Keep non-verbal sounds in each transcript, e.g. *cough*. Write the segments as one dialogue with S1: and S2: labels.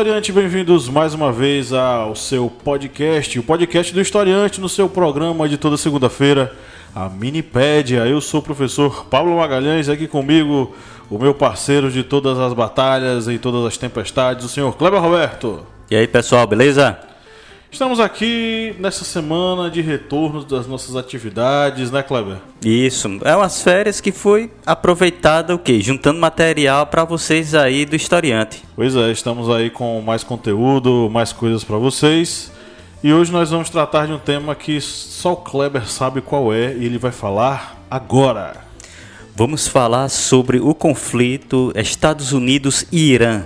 S1: Historiante, bem-vindos mais uma vez ao seu podcast, o podcast do Historiante, no seu programa de toda segunda-feira, a Minipédia. Eu sou o professor Pablo Magalhães, aqui comigo o meu parceiro de todas as batalhas e todas as tempestades, o senhor Kleber Roberto.
S2: E aí, pessoal, beleza?
S1: Estamos aqui nessa semana de retorno das nossas atividades, né, Kleber?
S2: Isso, é umas férias que foi aproveitada o quê? Juntando material para vocês aí do historiante.
S1: Pois é, estamos aí com mais conteúdo, mais coisas para vocês. E hoje nós vamos tratar de um tema que só o Kleber sabe qual é e ele vai falar agora.
S2: Vamos falar sobre o conflito Estados Unidos e Irã.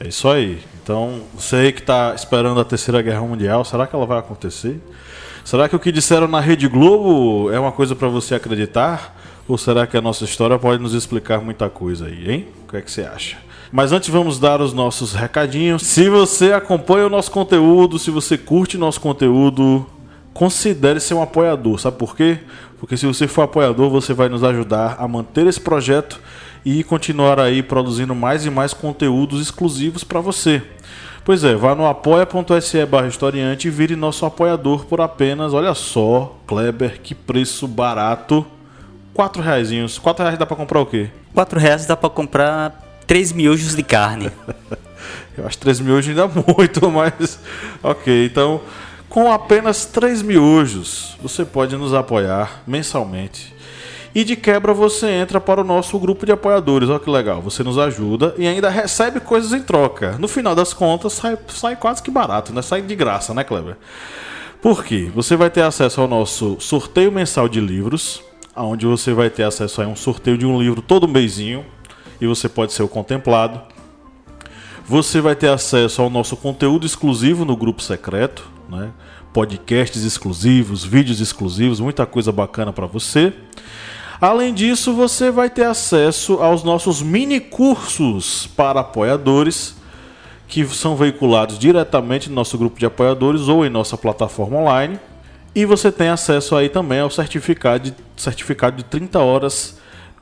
S1: É isso aí. Então, você que está esperando a Terceira Guerra Mundial, será que ela vai acontecer? Será que o que disseram na Rede Globo é uma coisa para você acreditar? Ou será que a nossa história pode nos explicar muita coisa aí, hein? O que é que você acha? Mas antes vamos dar os nossos recadinhos. Se você acompanha o nosso conteúdo, se você curte nosso conteúdo, considere ser um apoiador. Sabe por quê? Porque se você for apoiador, você vai nos ajudar a manter esse projeto e continuar aí produzindo mais e mais conteúdos exclusivos para você. Pois é, vá no apoia.se barra historiante e vire nosso apoiador por apenas, olha só, Kleber, que preço barato. Quatro reais. Quatro reais dá para comprar o quê?
S2: Quatro reais dá para comprar três miojos de carne. *laughs*
S1: Eu acho três miojos ainda *laughs* muito, mas ok. Então, com apenas três miojos, você pode nos apoiar mensalmente e de quebra você entra para o nosso grupo de apoiadores. Olha que legal, você nos ajuda e ainda recebe coisas em troca. No final das contas, sai, sai quase que barato, né? Sai de graça, né, Kleber? Por quê? Você vai ter acesso ao nosso sorteio mensal de livros, onde você vai ter acesso a um sorteio de um livro todo mêsinho e você pode ser o contemplado. Você vai ter acesso ao nosso conteúdo exclusivo no grupo secreto, né? podcasts exclusivos, vídeos exclusivos, muita coisa bacana para você. Além disso, você vai ter acesso aos nossos mini cursos para apoiadores, que são veiculados diretamente no nosso grupo de apoiadores ou em nossa plataforma online. E você tem acesso aí também ao certificado de, certificado de 30 horas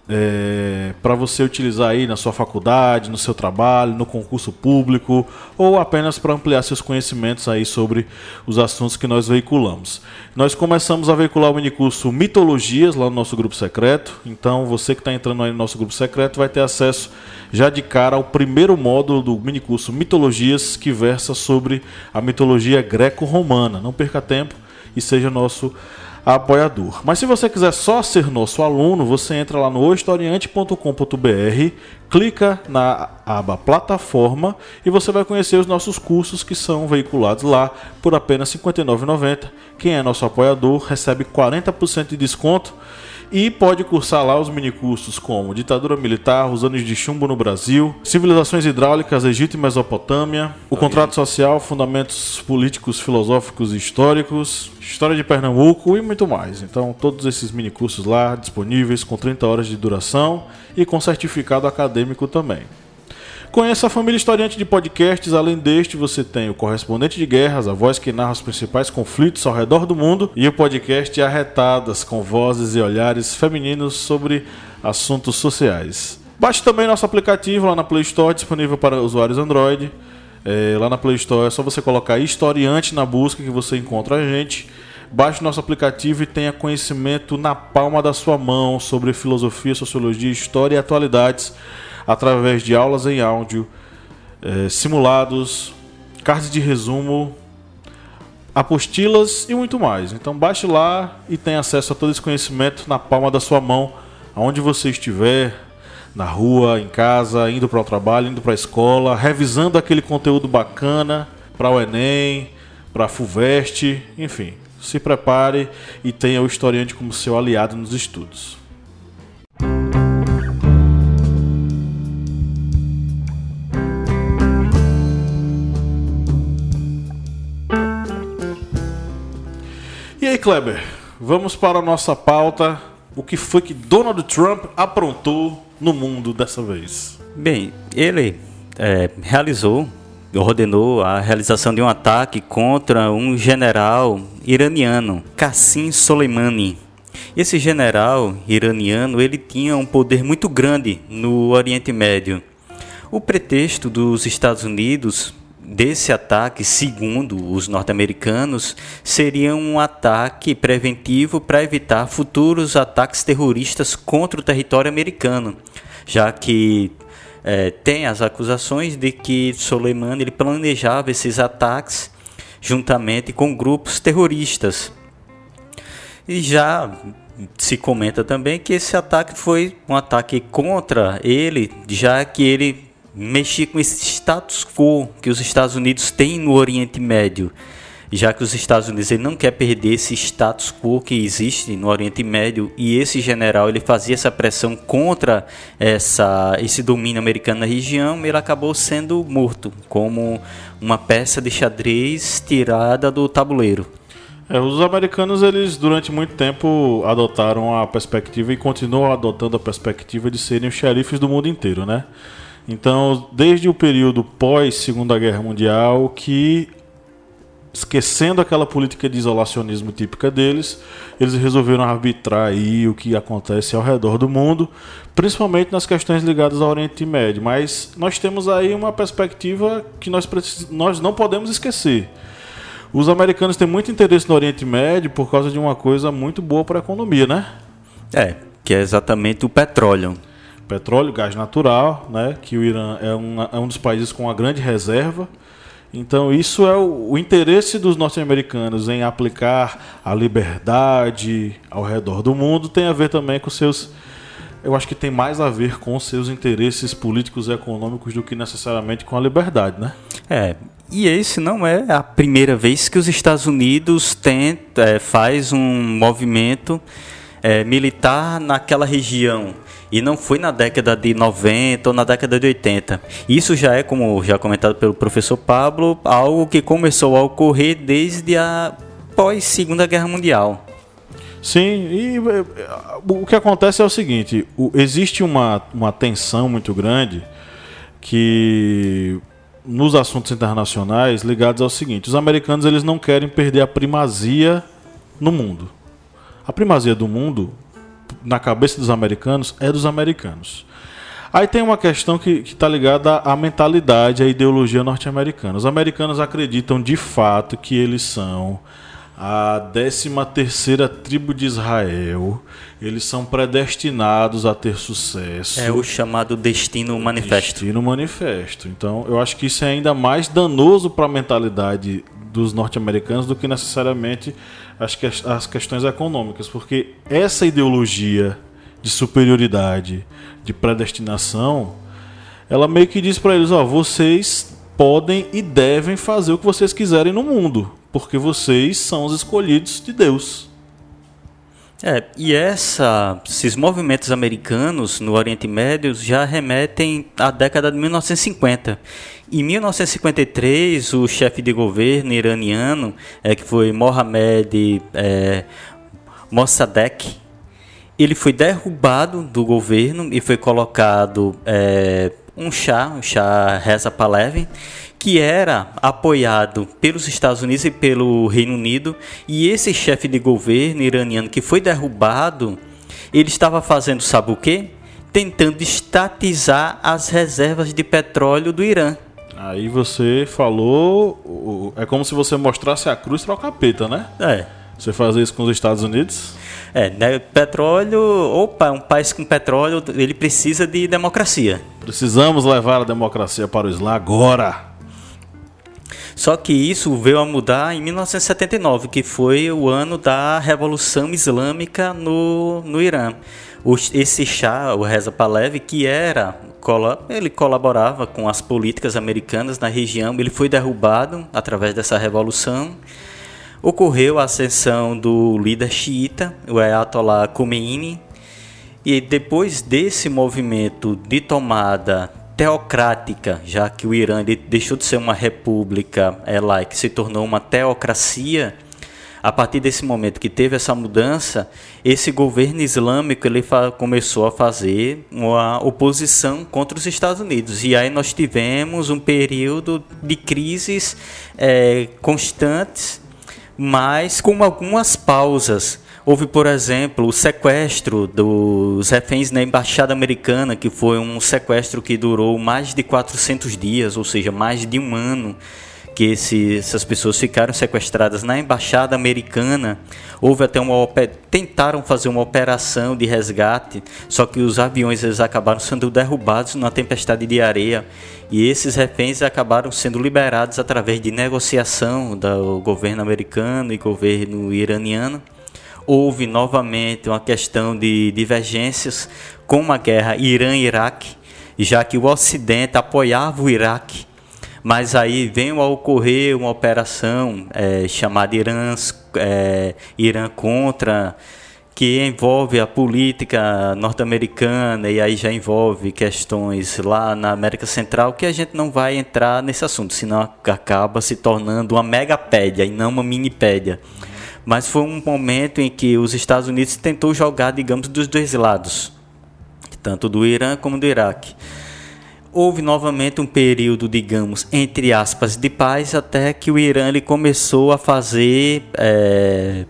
S1: é, para você utilizar aí na sua faculdade, no seu trabalho, no concurso público ou apenas para ampliar seus conhecimentos aí sobre os assuntos que nós veiculamos. Nós começamos a veicular o minicurso Mitologias lá no nosso grupo secreto, então você que está entrando aí no nosso grupo secreto vai ter acesso já de cara ao primeiro módulo do minicurso Mitologias que versa sobre a mitologia greco-romana. Não perca tempo e seja nosso apoiador. Mas se você quiser só ser nosso aluno, você entra lá no historiante.com.br, clica na aba plataforma e você vai conhecer os nossos cursos que são veiculados lá por apenas R$ 59,90. Quem é nosso apoiador recebe 40% de desconto e pode cursar lá os minicursos como Ditadura Militar, os anos de chumbo no Brasil, Civilizações Hidráulicas, Egito e Mesopotâmia, o Contrato Social, Fundamentos Políticos, Filosóficos e Históricos, História de Pernambuco e muito mais. Então, todos esses minicursos lá disponíveis com 30 horas de duração e com certificado acadêmico também. Conheça a família historiante de podcasts. Além deste, você tem o Correspondente de Guerras, a voz que narra os principais conflitos ao redor do mundo, e o podcast Arretadas, com vozes e olhares femininos sobre assuntos sociais. Baixe também nosso aplicativo lá na Play Store, disponível para usuários Android. É, lá na Play Store é só você colocar Historiante na busca que você encontra a gente. Baixe nosso aplicativo e tenha conhecimento na palma da sua mão sobre filosofia, sociologia, história e atualidades através de aulas em áudio, é, simulados, cards de resumo, apostilas e muito mais. Então baixe lá e tenha acesso a todo esse conhecimento na palma da sua mão, aonde você estiver, na rua, em casa, indo para o trabalho, indo para a escola, revisando aquele conteúdo bacana para o Enem, para a FUVEST, enfim. Se prepare e tenha o historiante como seu aliado nos estudos. Aí, Kleber, vamos para a nossa pauta. O que foi que Donald Trump aprontou no mundo dessa vez?
S2: Bem, ele é, realizou, ordenou a realização de um ataque contra um general iraniano, Qassim Soleimani. Esse general iraniano ele tinha um poder muito grande no Oriente Médio. O pretexto dos Estados Unidos desse ataque, segundo os norte-americanos, seria um ataque preventivo para evitar futuros ataques terroristas contra o território americano, já que é, tem as acusações de que Soleimani ele planejava esses ataques juntamente com grupos terroristas. E já se comenta também que esse ataque foi um ataque contra ele, já que ele mexia com esse status quo que os Estados Unidos têm no Oriente Médio, já que os Estados Unidos ele não quer perder esse status quo que existe no Oriente Médio e esse general ele fazia essa pressão contra essa, esse domínio americano na região, ele acabou sendo morto como uma peça de xadrez tirada do tabuleiro.
S1: É, os americanos, eles durante muito tempo adotaram a perspectiva e continuam adotando a perspectiva de serem os xerifes do mundo inteiro, né? Então, desde o período pós Segunda Guerra Mundial, que esquecendo aquela política de isolacionismo típica deles, eles resolveram arbitrar aí o que acontece ao redor do mundo, principalmente nas questões ligadas ao Oriente Médio. Mas nós temos aí uma perspectiva que nós, nós não podemos esquecer. Os americanos têm muito interesse no Oriente Médio por causa de uma coisa muito boa para a economia, né?
S2: É, que é exatamente o petróleo.
S1: Petróleo, gás natural, né? Que o Irã é um, é um dos países com uma grande reserva. Então, isso é o, o interesse dos norte-americanos em aplicar a liberdade ao redor do mundo, tem a ver também com seus. Eu acho que tem mais a ver com seus interesses políticos e econômicos do que necessariamente com a liberdade, né?
S2: É, e esse não é a primeira vez que os Estados Unidos tenta, é, faz um movimento é, militar naquela região. E não foi na década de 90 ou na década de 80. Isso já é, como já comentado pelo professor Pablo, algo que começou a ocorrer desde a pós-Segunda Guerra Mundial.
S1: Sim, e é, o que acontece é o seguinte: existe uma, uma tensão muito grande que nos assuntos internacionais ligados ao seguinte: os americanos eles não querem perder a primazia no mundo. A primazia do mundo, na cabeça dos americanos, é dos americanos. Aí tem uma questão que está ligada à mentalidade, à ideologia norte-americana. Os americanos acreditam de fato que eles são a 13 terceira tribo de Israel. Eles são predestinados a ter sucesso.
S2: É o chamado destino manifesto.
S1: Destino manifesto. Então, eu acho que isso é ainda mais danoso para a mentalidade dos norte-americanos do que necessariamente as, que, as questões econômicas, porque essa ideologia de superioridade, de predestinação, ela meio que diz para eles, ó, vocês podem e devem fazer o que vocês quiserem no mundo porque vocês são os escolhidos de Deus.
S2: É, e essa, esses movimentos americanos no Oriente Médio já remetem à década de 1950. Em 1953, o chefe de governo iraniano, é, que foi Mohamed é, Mossadegh, ele foi derrubado do governo e foi colocado é, um chá, o chá Reza Pahlavi, que era apoiado pelos Estados Unidos e pelo Reino Unido, e esse chefe de governo iraniano que foi derrubado, ele estava fazendo sabe o quê? Tentando estatizar as reservas de petróleo do Irã.
S1: Aí você falou, é como se você mostrasse a cruz para o capeta, né?
S2: É.
S1: Você fazer isso com os Estados Unidos?
S2: É, né, petróleo, opa, um país com petróleo, ele precisa de democracia.
S1: Precisamos levar a democracia para o Islã agora.
S2: Só que isso veio a mudar em 1979, que foi o ano da Revolução Islâmica no, no Irã. O, esse Shah, o Reza Pahlavi, que era ele colaborava com as políticas americanas na região, ele foi derrubado através dessa revolução. Ocorreu a ascensão do líder xiita, o Ayatollah Khomeini, e depois desse movimento de tomada teocrática, já que o Irã deixou de ser uma república é, laica, se tornou uma teocracia, a partir desse momento que teve essa mudança, esse governo islâmico ele começou a fazer uma oposição contra os Estados Unidos. E aí nós tivemos um período de crises é, constantes, mas com algumas pausas. Houve, por exemplo, o sequestro dos reféns na embaixada americana, que foi um sequestro que durou mais de 400 dias, ou seja, mais de um ano que esse, essas pessoas ficaram sequestradas na embaixada americana. Houve até uma tentaram fazer uma operação de resgate, só que os aviões eles acabaram sendo derrubados numa tempestade de areia e esses reféns acabaram sendo liberados através de negociação do governo americano e governo iraniano. Houve novamente uma questão de divergências com a guerra Irã-Iraque, já que o Ocidente apoiava o Iraque mas aí vem a ocorrer uma operação é, chamada Irã, é, Irã contra, que envolve a política norte-americana e aí já envolve questões lá na América Central que a gente não vai entrar nesse assunto, senão acaba se tornando uma megapédia e não uma minipédia. Mas foi um momento em que os Estados Unidos tentou jogar, digamos, dos dois lados, tanto do Irã como do Iraque houve novamente um período, digamos, entre aspas, de paz, até que o Irã ele começou a fazer, é,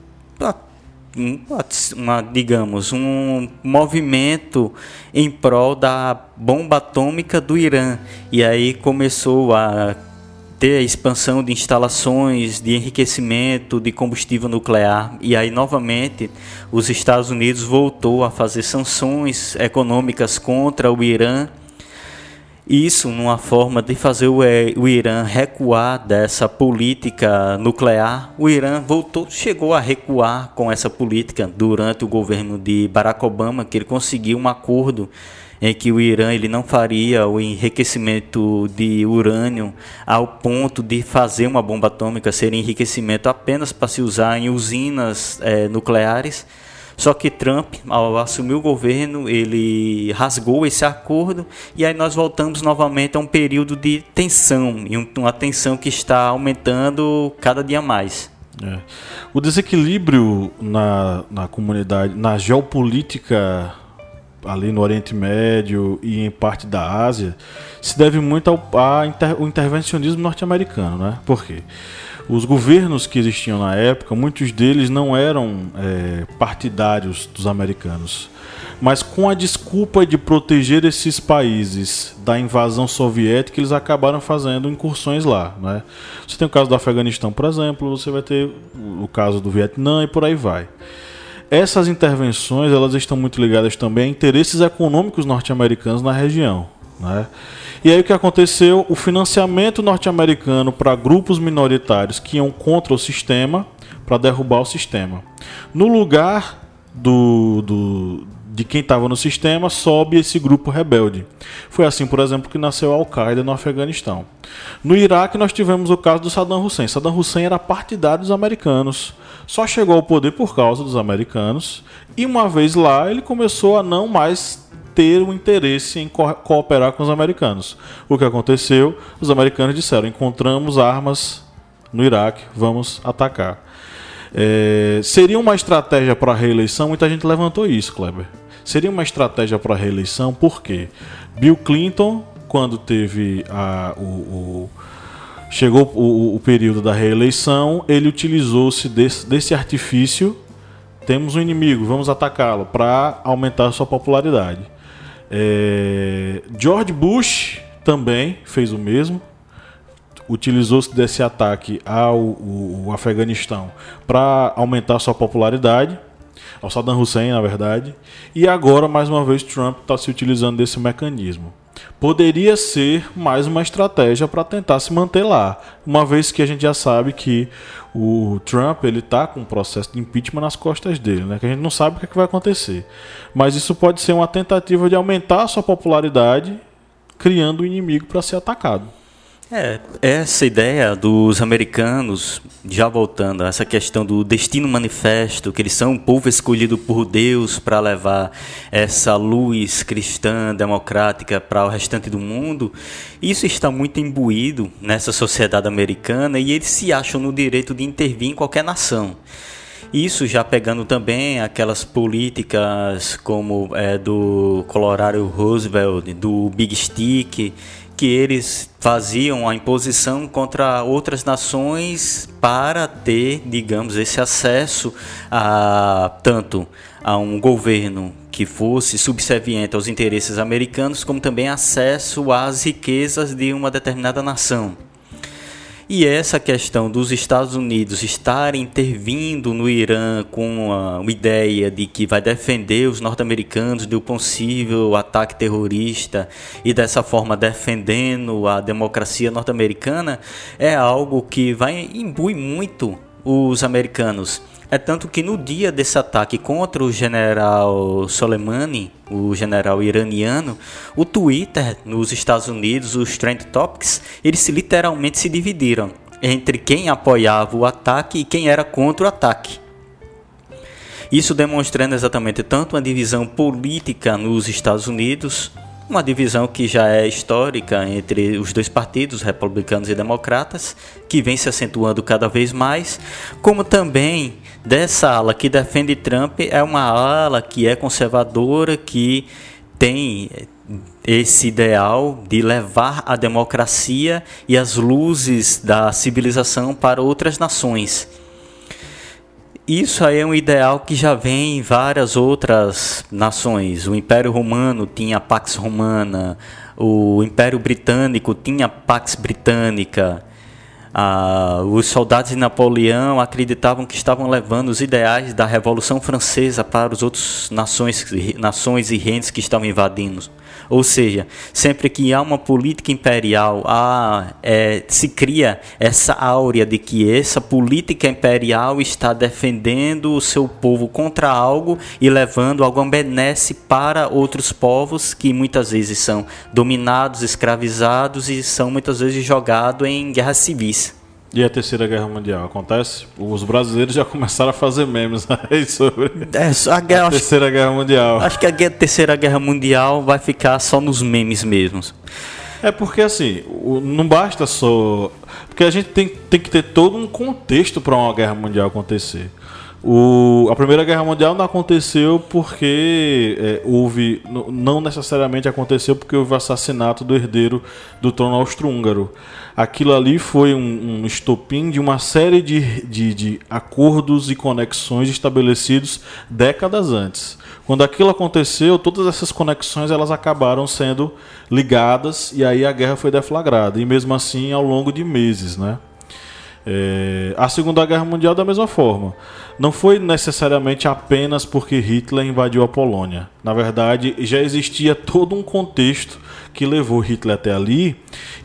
S2: uma, digamos, um movimento em prol da bomba atômica do Irã. E aí começou a ter a expansão de instalações de enriquecimento de combustível nuclear e aí novamente os Estados Unidos voltou a fazer sanções econômicas contra o Irã isso numa forma de fazer o, é, o Irã recuar dessa política nuclear. O Irã voltou, chegou a recuar com essa política durante o governo de Barack Obama, que ele conseguiu um acordo em que o Irã ele não faria o enriquecimento de urânio ao ponto de fazer uma bomba atômica, ser enriquecimento apenas para se usar em usinas é, nucleares só que Trump, ao assumir o governo, ele rasgou esse acordo e aí nós voltamos novamente a um período de tensão e uma tensão que está aumentando cada dia mais.
S1: É. O desequilíbrio na, na comunidade, na geopolítica ali no Oriente Médio e em parte da Ásia, se deve muito ao, ao inter, intervencionismo norte-americano, né? Por quê? Os governos que existiam na época, muitos deles não eram é, partidários dos americanos, mas com a desculpa de proteger esses países da invasão soviética, eles acabaram fazendo incursões lá. Né? Você tem o caso do Afeganistão, por exemplo, você vai ter o caso do Vietnã e por aí vai. Essas intervenções elas estão muito ligadas também a interesses econômicos norte-americanos na região. Né? E aí o que aconteceu? O financiamento norte-americano para grupos minoritários que iam contra o sistema, para derrubar o sistema. No lugar do, do de quem estava no sistema, sobe esse grupo rebelde. Foi assim, por exemplo, que nasceu a Al-Qaeda no Afeganistão. No Iraque, nós tivemos o caso do Saddam Hussein. Saddam Hussein era partidário dos americanos, só chegou ao poder por causa dos americanos, e uma vez lá, ele começou a não mais ter um interesse em co cooperar com os americanos. O que aconteceu? Os americanos disseram: encontramos armas no Iraque, vamos atacar. É, seria uma estratégia para a reeleição? Muita gente levantou isso, Kleber. Seria uma estratégia para a reeleição, por quê? Bill Clinton, quando teve a, o, o chegou o, o, período da reeleição, ele utilizou-se desse, desse artifício. Temos um inimigo, vamos atacá-lo para aumentar sua popularidade. É, George Bush também fez o mesmo. Utilizou-se desse ataque ao, ao Afeganistão para aumentar sua popularidade, ao Saddam Hussein, na verdade. E agora, mais uma vez, Trump está se utilizando desse mecanismo. Poderia ser mais uma estratégia para tentar se manter lá, uma vez que a gente já sabe que o Trump ele está com um processo de impeachment nas costas dele, né? Que a gente não sabe o que, é que vai acontecer. Mas isso pode ser uma tentativa de aumentar a sua popularidade, criando um inimigo para ser atacado.
S2: É, essa ideia dos americanos, já voltando a essa questão do destino manifesto, que eles são um povo escolhido por Deus para levar essa luz cristã, democrática para o restante do mundo, isso está muito imbuído nessa sociedade americana e eles se acham no direito de intervir em qualquer nação. Isso já pegando também aquelas políticas como é, do Colorado Roosevelt, do Big Stick, que eles faziam a imposição contra outras nações para ter, digamos, esse acesso a tanto a um governo que fosse subserviente aos interesses americanos, como também acesso às riquezas de uma determinada nação. E essa questão dos Estados Unidos estarem intervindo no Irã com a, ideia de que vai defender os norte-americanos do possível ataque terrorista e dessa forma defendendo a democracia norte-americana é algo que vai imbuir muito os americanos. É tanto que no dia desse ataque contra o general Soleimani, o general iraniano, o Twitter nos Estados Unidos, os Trend Topics, eles literalmente se dividiram entre quem apoiava o ataque e quem era contra o ataque. Isso demonstrando exatamente tanto uma divisão política nos Estados Unidos, uma divisão que já é histórica entre os dois partidos, republicanos e democratas, que vem se acentuando cada vez mais, como também dessa ala que defende Trump é uma ala que é conservadora, que tem esse ideal de levar a democracia e as luzes da civilização para outras nações. Isso aí é um ideal que já vem em várias outras nações. O Império Romano tinha a Pax Romana, o Império Britânico tinha a Pax Britânica. Ah, os soldados de Napoleão acreditavam que estavam levando os ideais da Revolução Francesa para as outras nações, nações e reinos que estavam invadindo. Ou seja, sempre que há uma política imperial, há, é, se cria essa áurea de que essa política imperial está defendendo o seu povo contra algo e levando alguma benesse para outros povos que muitas vezes são dominados, escravizados e são muitas vezes jogados em guerras civis.
S1: E a Terceira Guerra Mundial acontece? Os brasileiros já começaram a fazer memes *laughs* aí sobre
S2: é, a, guerra,
S1: a Terceira Guerra Mundial.
S2: Acho que a Terceira Guerra Mundial vai ficar só nos memes mesmos.
S1: É porque assim, não basta só. Porque a gente tem, tem que ter todo um contexto para uma guerra mundial acontecer. O, a Primeira Guerra Mundial não aconteceu porque é, houve. Não necessariamente aconteceu porque houve o assassinato do herdeiro do trono austro-húngaro. Aquilo ali foi um, um estopim de uma série de, de, de acordos e conexões estabelecidos décadas antes. Quando aquilo aconteceu, todas essas conexões elas acabaram sendo ligadas e aí a guerra foi deflagrada. E mesmo assim, ao longo de meses, né? É, a Segunda Guerra Mundial da mesma forma. Não foi necessariamente apenas porque Hitler invadiu a Polônia. Na verdade, já existia todo um contexto que levou Hitler até ali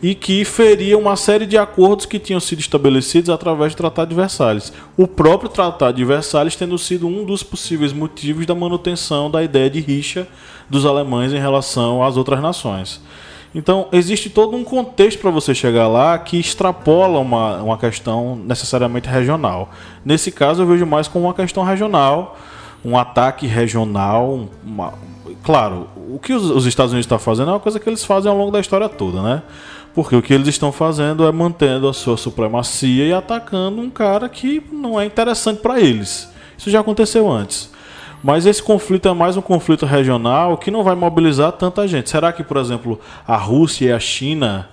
S1: e que feria uma série de acordos que tinham sido estabelecidos através do Tratado de Versalhes. O próprio Tratado de Versalhes tendo sido um dos possíveis motivos da manutenção da ideia de rixa dos alemães em relação às outras nações. Então, existe todo um contexto para você chegar lá que extrapola uma, uma questão necessariamente regional. Nesse caso, eu vejo mais como uma questão regional, um ataque regional. Uma... Claro, o que os, os Estados Unidos estão tá fazendo é uma coisa que eles fazem ao longo da história toda, né? Porque o que eles estão fazendo é mantendo a sua supremacia e atacando um cara que não é interessante para eles. Isso já aconteceu antes. Mas esse conflito é mais um conflito regional que não vai mobilizar tanta gente. Será que, por exemplo, a Rússia e a China,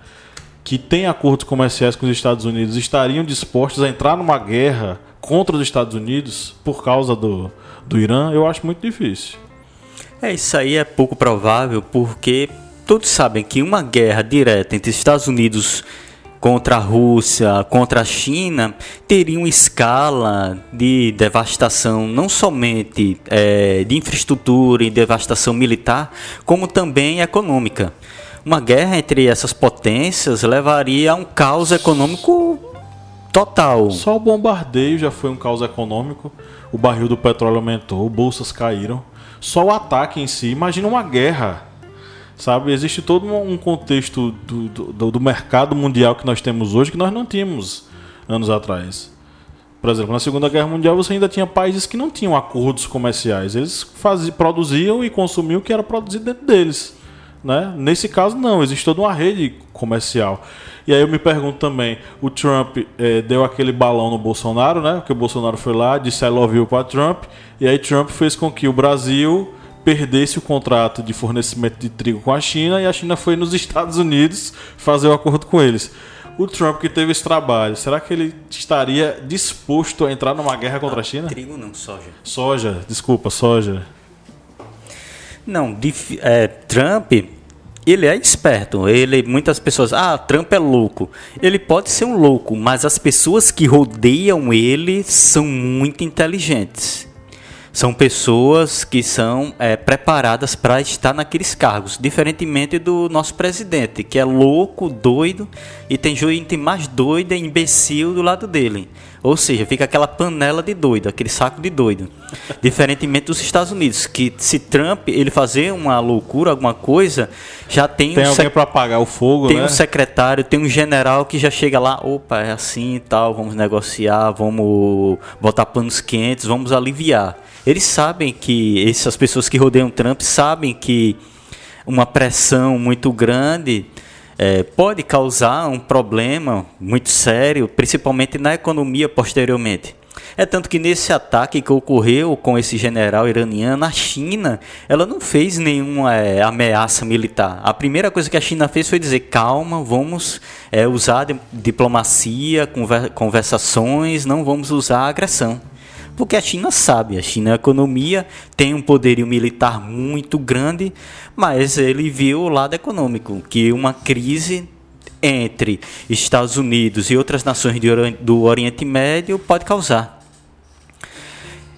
S1: que têm acordos comerciais com os Estados Unidos, estariam dispostos a entrar numa guerra contra os Estados Unidos por causa do, do Irã? Eu acho muito difícil.
S2: É, isso aí é pouco provável porque todos sabem que uma guerra direta entre Estados Unidos contra a Rússia, contra a China, teriam escala de devastação não somente é, de infraestrutura e devastação militar, como também econômica. Uma guerra entre essas potências levaria a um caos econômico total.
S1: Só o bombardeio já foi um caos econômico. O barril do petróleo aumentou, bolsas caíram. Só o ataque em si, imagina uma guerra Sabe? Existe todo um contexto do, do, do mercado mundial que nós temos hoje que nós não tínhamos anos atrás. Por exemplo, na Segunda Guerra Mundial você ainda tinha países que não tinham acordos comerciais. Eles faziam, produziam e consumiam o que era produzido dentro deles. Né? Nesse caso, não, existe toda uma rede comercial. E aí eu me pergunto também, o Trump eh, deu aquele balão no Bolsonaro, né? Porque o Bolsonaro foi lá, disse I love you para Trump, e aí Trump fez com que o Brasil perdesse o contrato de fornecimento de trigo com a China e a China foi nos Estados Unidos fazer o acordo com eles. O Trump que teve esse trabalho, será que ele estaria disposto a entrar numa guerra contra a China?
S2: Trigo não, soja.
S1: Soja, desculpa, soja.
S2: Não, é, Trump, ele é esperto. Ele, muitas pessoas, ah, Trump é louco. Ele pode ser um louco, mas as pessoas que rodeiam ele são muito inteligentes. São pessoas que são é, preparadas para estar naqueles cargos, diferentemente do nosso presidente, que é louco, doido, e tem gente mais doida e imbecil do lado dele. Ou seja, fica aquela panela de doido, aquele saco de doido. Diferentemente dos Estados Unidos, que se Trump ele fazer uma loucura, alguma coisa, já tem,
S1: tem um alguém para apagar o fogo,
S2: tem
S1: né?
S2: um secretário, tem um general que já chega lá, opa, é assim e tal, vamos negociar, vamos botar panos quentes, vamos aliviar. Eles sabem que essas pessoas que rodeiam Trump sabem que uma pressão muito grande é, pode causar um problema muito sério, principalmente na economia posteriormente. É tanto que nesse ataque que ocorreu com esse general iraniano, a China ela não fez nenhuma é, ameaça militar. A primeira coisa que a China fez foi dizer: calma, vamos é, usar diplomacia, conversações, não vamos usar agressão. Porque a China sabe, a China é economia, tem um poderio militar muito grande, mas ele viu o lado econômico, que uma crise entre Estados Unidos e outras nações do Oriente Médio pode causar.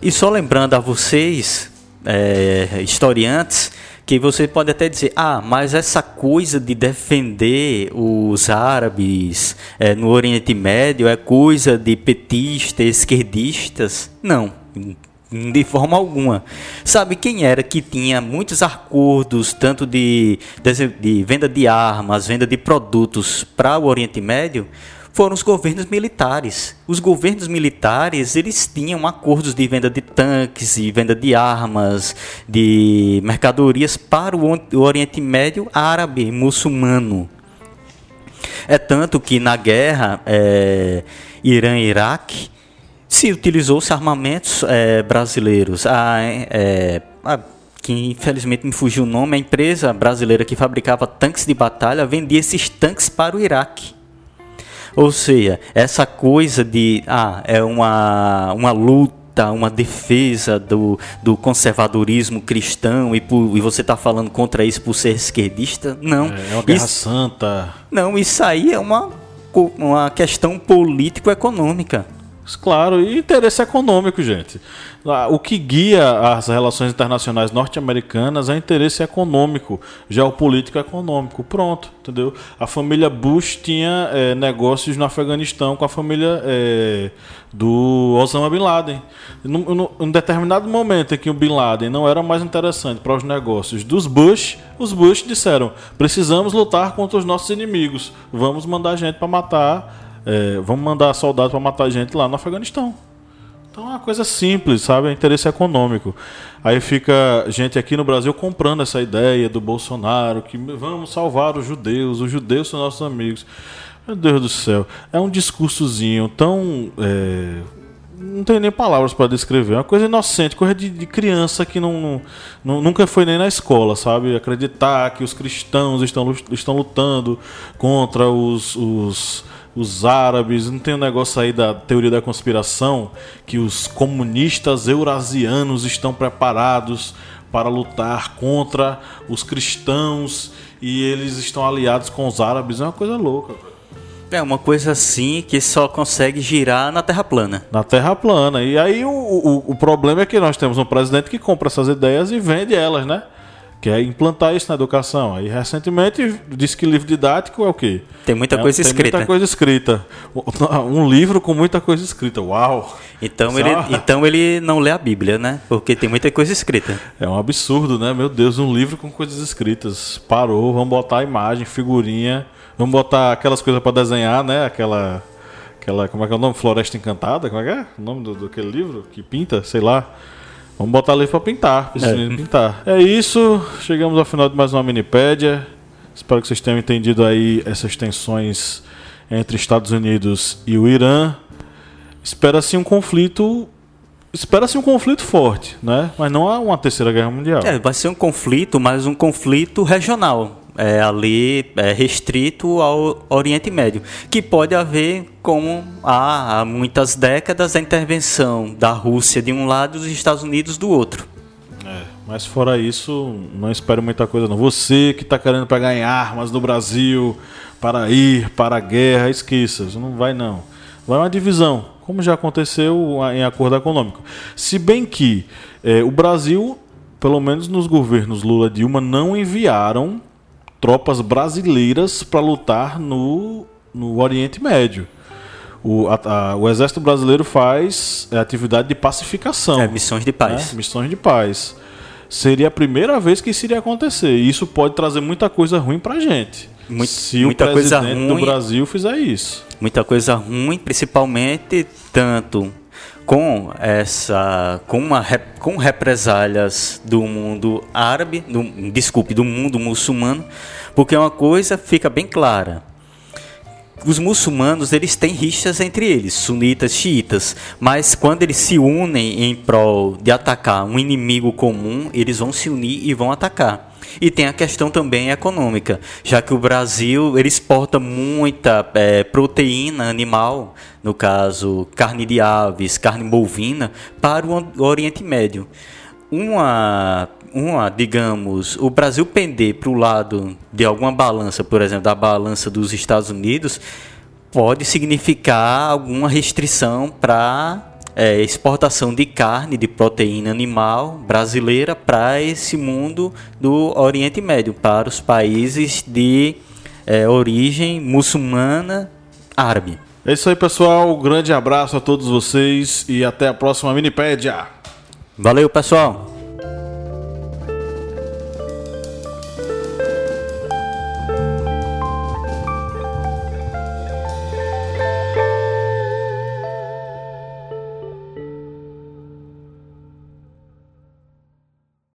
S2: E só lembrando a vocês, é, historiantes, que você pode até dizer, ah, mas essa coisa de defender os árabes é, no Oriente Médio é coisa de petistas, esquerdistas. Não, de forma alguma. Sabe quem era que tinha muitos acordos, tanto de, de, de venda de armas, venda de produtos para o Oriente Médio? Foram os governos militares. Os governos militares, eles tinham acordos de venda de tanques e venda de armas, de mercadorias para o Oriente Médio árabe, muçulmano. É tanto que na guerra é, Irã-Iraque se utilizou-se armamentos é, brasileiros. A, é, a, que infelizmente me fugiu o nome, a empresa brasileira que fabricava tanques de batalha vendia esses tanques para o Iraque. Ou seja, essa coisa de ah, é uma, uma luta, uma defesa do, do conservadorismo cristão e, por, e você está falando contra isso por ser esquerdista, não.
S1: É, é uma guerra
S2: isso,
S1: santa.
S2: Não, isso aí é uma, uma questão político-econômica.
S1: Claro, e interesse econômico, gente. Ah, o que guia as relações internacionais norte-americanas é interesse econômico, geopolítico econômico. Pronto, entendeu? A família Bush tinha é, negócios no Afeganistão com a família é, do Osama Bin Laden. Em um determinado momento em que o Bin Laden não era mais interessante para os negócios dos Bush, os Bush disseram: precisamos lutar contra os nossos inimigos, vamos mandar gente para matar é, vamos mandar soldados para matar gente lá no Afeganistão. Então é uma coisa simples, sabe? É interesse econômico. Aí fica gente aqui no Brasil comprando essa ideia do Bolsonaro, que vamos salvar os judeus, os judeus são nossos amigos. Meu Deus do céu, é um discursozinho tão. É, não tenho nem palavras para descrever. É uma coisa inocente, coisa de, de criança que não, não, nunca foi nem na escola, sabe? Acreditar que os cristãos estão, estão lutando contra os, os os árabes, não tem um negócio aí da teoria da conspiração que os comunistas eurasianos estão preparados para lutar contra os cristãos e eles estão aliados com os árabes, é uma coisa louca.
S2: É uma coisa assim que só consegue girar na Terra plana.
S1: Na Terra plana. E aí o, o, o problema é que nós temos um presidente que compra essas ideias e vende elas, né? quer implantar isso na educação. Aí recentemente disse que livro didático é o quê?
S2: Tem muita
S1: É,
S2: coisa
S1: tem
S2: escrita.
S1: Muita coisa escrita. Um livro com muita coisa escrita. Uau!
S2: Então
S1: Só-
S2: ele, então ele não lê a Bíblia, né? Porque tem muita coisa escrita.
S1: É um absurdo, né? Meu Deus, um livro com coisas escritas. Parou, vamos botar imagem, figurinha, vamos botar aquelas coisas para desenhar, né? Aquela aquela, como é que é o nome? Floresta Encantada, como é que é? O nome do, daquele livro que pinta, sei lá. Vamos botar livro para pintar,
S2: É.
S1: pintar. É isso, chegamos ao final de mais uma minipédia. Espero que vocês tenham entendido aí essas tensões entre Estados Unidos e o Irã. Espera-se um conflito Espera-se um conflito forte, né? Mas não há uma terceira guerra mundial.
S2: É, vai ser um conflito, mas um conflito regional. É, ali é, restrito ao Oriente Médio, que pode haver, como há há muitas décadas, a intervenção da Rússia de um lado e dos Estados Unidos do outro.
S1: É, mas fora isso, não espero muita coisa não. Você que está querendo pegar em armas no Brasil para ir para a guerra, esqueça, não vai não. Vai uma divisão, como já aconteceu em acordo econômico. Se bem que é, o Brasil, pelo menos nos governos Lula e Dilma, não enviaram tropas brasileiras para lutar no, no Oriente Médio. O, a- a- o Exército Brasileiro faz é, atividade de pacificação
S2: É, missões de paz.
S1: né? Missões de paz. Seria a primeira vez que isso iria acontecer. E isso pode trazer muita coisa ruim pra gente.
S2: Mui-
S1: se
S2: muita
S1: o
S2: coisa
S1: presidente
S2: ruim.
S1: do Brasil fizer isso.
S2: muita coisa ruim, principalmente tanto com essa com uma com represálias do mundo árabe, do, desculpe, do mundo muçulmano, porque uma coisa fica bem clara. Os muçulmanos eles têm rixas entre eles, sunitas, xiitas, mas quando eles se unem em prol de atacar um inimigo comum, eles vão se unir e vão atacar. E tem a questão também econômica, já que o Brasil ele exporta muita eh, proteína animal, no caso carne de aves, carne bovina, para o Or- Oriente Médio. Uma, uma, digamos, o Brasil pender para o lado de alguma balança, por exemplo, da balança dos Estados Unidos, pode significar alguma restrição para é, exportação de carne, de proteína animal brasileira para esse mundo do Oriente Médio, para os países de é, origem muçulmana árabe.
S1: É isso aí, pessoal. Um grande abraço a todos vocês e até a próxima Minipédia.
S2: Valeu, pessoal!